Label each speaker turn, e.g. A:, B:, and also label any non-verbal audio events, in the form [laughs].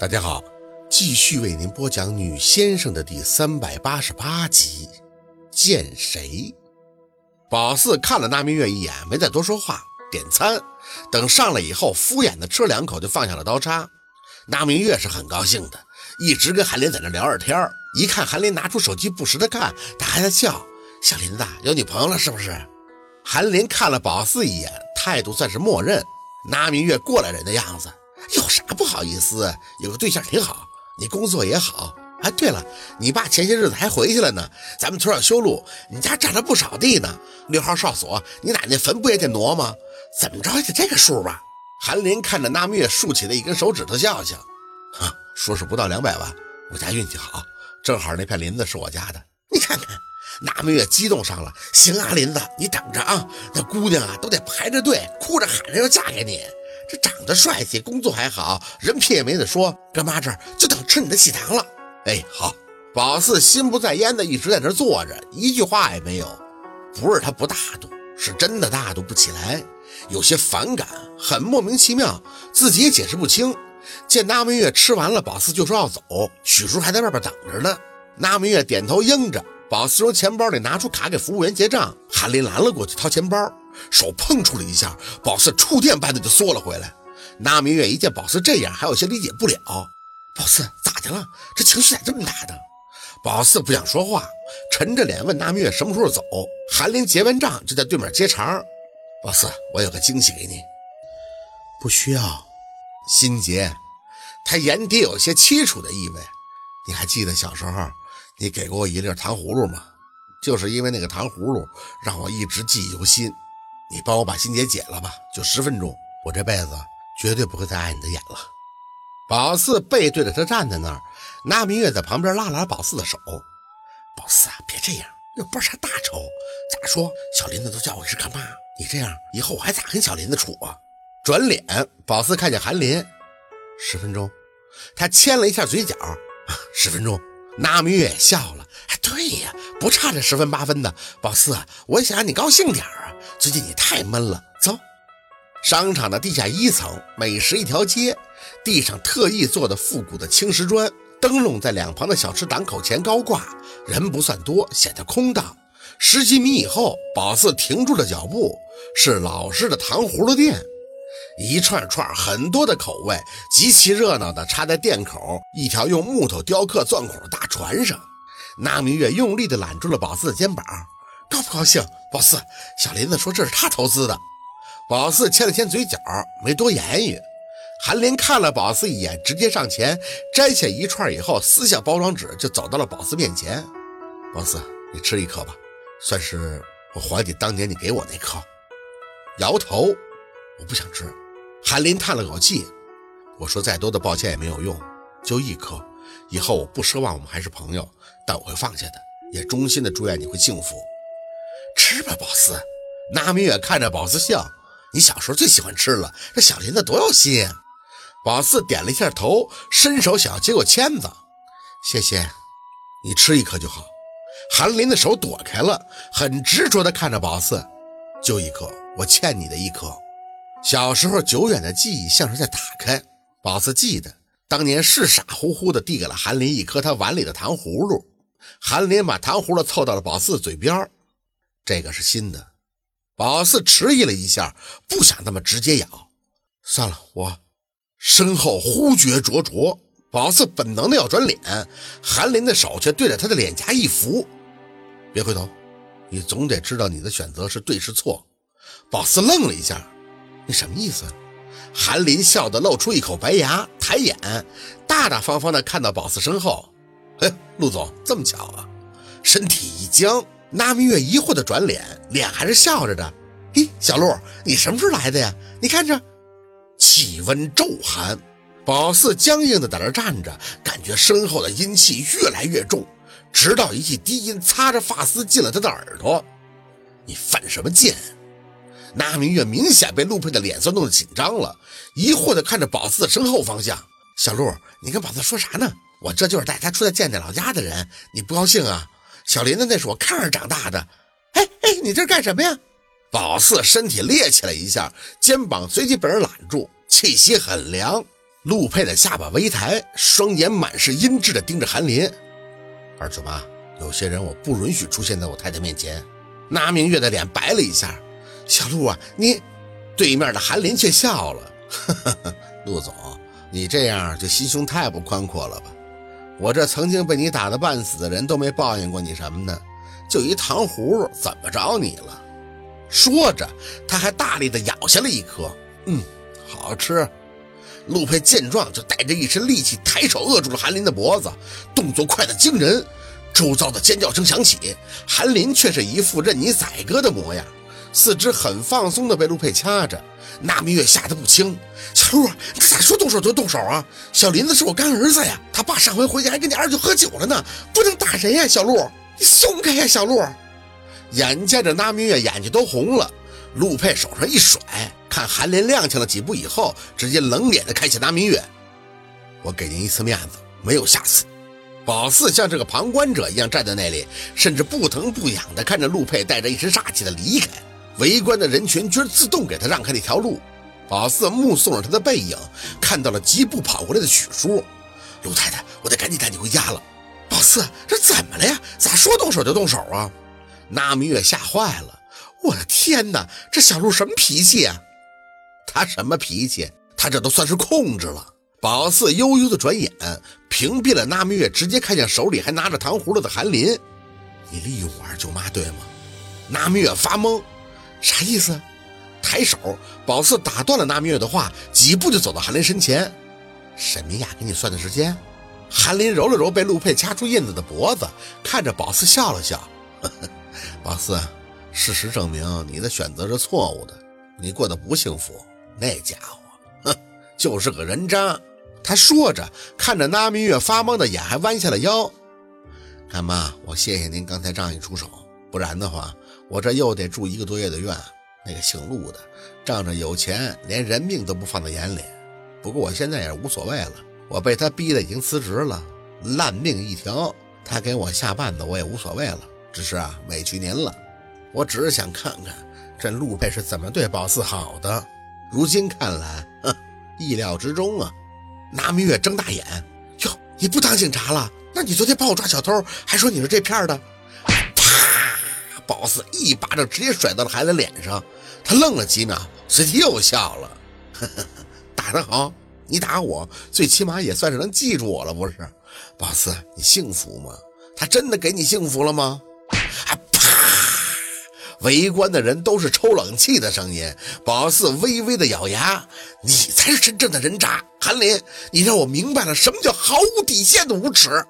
A: 大家好，继续为您播讲《女先生》的第三百八十八集。见谁？宝四看了那明月一眼，没再多说话，点餐。等上来以后，敷衍的吃了两口，就放下了刀叉。那明月是很高兴的，一直跟韩林在那聊着天一看韩林拿出手机不时的看，他还在笑。小林子有女朋友了是不是？韩林看了宝四一眼，态度算是默认。那明月过来人的样子。有啥不好意思？有个对象挺好，你工作也好。哎，对了，你爸前些日子还回去了呢。咱们村上修路，你家占了不少地呢。六号哨所，你奶奶坟不也得挪吗？怎么着也得这个数吧？韩林看着那月竖起的一根手指头，笑笑，哈，说是不到两百万。我家运气好，正好那片林子是我家的。你看看，那月激动上了。行啊，林子，你等着啊，那姑娘啊都得排着队，哭着喊着要嫁给你。这长得帅气，工作还好，人品也没得说。干妈这儿就等吃你的喜糖了。哎，好。宝四心不在焉的一直在那坐着，一句话也没有。不是他不大度，是真的大度不起来，有些反感，很莫名其妙，自己也解释不清。见那明月吃完了，宝四就说要走，许叔还在外边等着呢。那明月点头应着，宝四从钱包里拿出卡给服务员结账。韩林拦了过去，掏钱包。手碰触了一下，宝四触电般的就缩了回来。那明月一见宝四这样，还有些理解不了。宝四咋的了？这情绪咋这么大的？宝四不想说话，沉着脸问那明月什么时候走。韩林结完账就在对面接茬。宝四，我有个惊喜给你。
B: 不需要。
A: 心结，他眼底有些凄楚的意味。你还记得小时候你给过我一粒糖葫芦吗？就是因为那个糖葫芦，让我一直记忆犹新。你帮我把心结解了吧，就十分钟，我这辈子绝对不会再碍你的眼了。宝四背对着他站在那儿，那明月在旁边拉拉宝四的手。宝四啊，别这样，又不是啥大仇。咋说，小林子都叫我是干妈，你这样以后我还咋跟小林子处啊？转脸，宝四看见韩林，十分钟，他牵了一下嘴角，啊十分钟。那明月也笑了，哎，对呀，不差这十分八分的。宝四，我想让你高兴点啊。最近你太闷了，走。商场的地下一层，美食一条街，地上特意做的复古的青石砖，灯笼在两旁的小吃档口前高挂，人不算多，显得空荡。十几米以后，宝四停住了脚步，是老式的糖葫芦店，一串串很多的口味，极其热闹的插在店口一条用木头雕刻钻孔的大船上。那明月用力的揽住了宝四的肩膀。高不高兴，宝四？小林子说这是他投资的。宝四牵了牵嘴角，没多言语。韩林看了宝四一眼，直接上前摘下一串，以后撕下包装纸，就走到了宝四面前。宝四，你吃一颗吧，算是我还你当年你给我那颗。摇头，我不想吃。韩林叹了口气，我说再多的抱歉也没有用，就一颗。以后我不奢望我们还是朋友，但我会放下的，也衷心的祝愿你会幸福。吃吧，宝四。那明远看着宝四笑，你小时候最喜欢吃了。这小林子多有心啊！宝四点了一下头，伸手想要接过签子。谢谢，你吃一颗就好。韩林的手躲开了，很执着地看着宝四，就一颗，我欠你的一颗。小时候久远的记忆像是在打开。宝四记得当年是傻乎乎地递给了韩林一颗他碗里的糖葫芦。韩林把糖葫芦凑到了宝四嘴边。这个是新的，宝四迟疑了一下，不想那么直接咬。算了，我身后呼觉灼灼，宝四本能的要转脸，韩林的手却对着他的脸颊一扶。别回头，你总得知道你的选择是对是错。宝四愣了一下，你什么意思？韩林笑得露出一口白牙，抬眼，大大方方的看到宝四身后。哎，陆总，这么巧啊！身体一僵。那明月疑惑的转脸，脸还是笑着的。嘿，小陆，你什么时候来的呀？你看这气温骤寒，宝四僵硬的在那站着，感觉身后的阴气越来越重，直到一记低音擦着发丝进了他的耳朵。你犯什么贱？那明月明显被陆佩的脸色弄得紧张了，疑惑的看着宝四的身后方向。小陆，你跟宝四说啥呢？我这就是带他出来见见老家的人，你不高兴啊？小林子那是我看着长大的，哎哎，你这干什么呀？宝四身体趔趄了一下，肩膀随即被人揽住，气息很凉。陆佩的下巴微抬，双眼满是阴鸷的盯着韩林。二舅妈，有些人我不允许出现在我太太面前。那明月的脸白了一下。小陆啊，你……对面的韩林却笑了。呵 [laughs] 呵陆总，你这样就心胸太不宽阔了吧？我这曾经被你打得半死的人都没抱怨过你什么呢？就一糖葫芦，怎么着你了？说着，他还大力地咬下了一颗。嗯，好吃。陆佩见状，就带着一身力气，抬手扼住了韩林的脖子，动作快得惊人。周遭的尖叫声响起，韩林却是一副任你宰割的模样，四肢很放松的被陆佩掐着。那明月吓得不轻，小陆，你咋说动手就动手啊？小林子是我干儿子呀，他爸上回回家还跟你二舅喝酒了呢，不能打人呀，小陆，你松开呀，小陆。眼见着那明月眼睛都红了，陆佩手上一甩。看韩林踉跄了几步以后，直接冷脸的看向那明月：“我给您一次面子，没有下次。”宝四像这个旁观者一样站在那里，甚至不疼不痒的看着陆佩带着一身煞气的离开。围观的人群居然自动给他让开了一条路。宝四目送着他的背影，看到了疾步跑过来的许叔。陆太太，我得赶紧带你回家了。宝四，这怎么了呀？咋说动手就动手啊？那明月吓坏了。我的天哪，这小陆什么脾气啊？他什么脾气？他这都算是控制了。宝四悠悠的转眼，屏蔽了那明月，直接看向手里还拿着糖葫芦的韩林。你利用我二舅妈对吗？那明月发懵，啥意思？抬手，宝四打断了那明月的话，几步就走到韩林身前。沈明雅给你算的时间。韩林揉了揉被陆佩掐出印子的脖子，看着宝四笑了笑。呵呵，宝四，事实证明你的选择是错误的，你过得不幸福。那家伙，哼，就是个人渣。他说着，看着那明月发懵的眼，还弯下了腰。干妈，我谢谢您刚才仗义出手，不然的话，我这又得住一个多月的院。那个姓陆的，仗着有钱，连人命都不放在眼里。不过我现在也无所谓了，我被他逼的已经辞职了，烂命一条。他给我下绊子，我也无所谓了。只是啊，委屈您了。我只是想看看这陆佩是怎么对宝四好的。如今看来，哼，意料之中啊！拿明月睁大眼，哟，你不当警察了？那你昨天帮我抓小偷，还说你是这片的？宝四一巴掌直接甩到了孩子脸上，他愣了几秒，随即又笑了，呵 [laughs] 呵打得好！你打我，最起码也算是能记住我了，不是？宝四，你幸福吗？他真的给你幸福了吗？啊！围观的人都是抽冷气的声音。宝四微微的咬牙：“你才是真正的人渣，韩林！你让我明白了什么叫毫无底线的无耻。”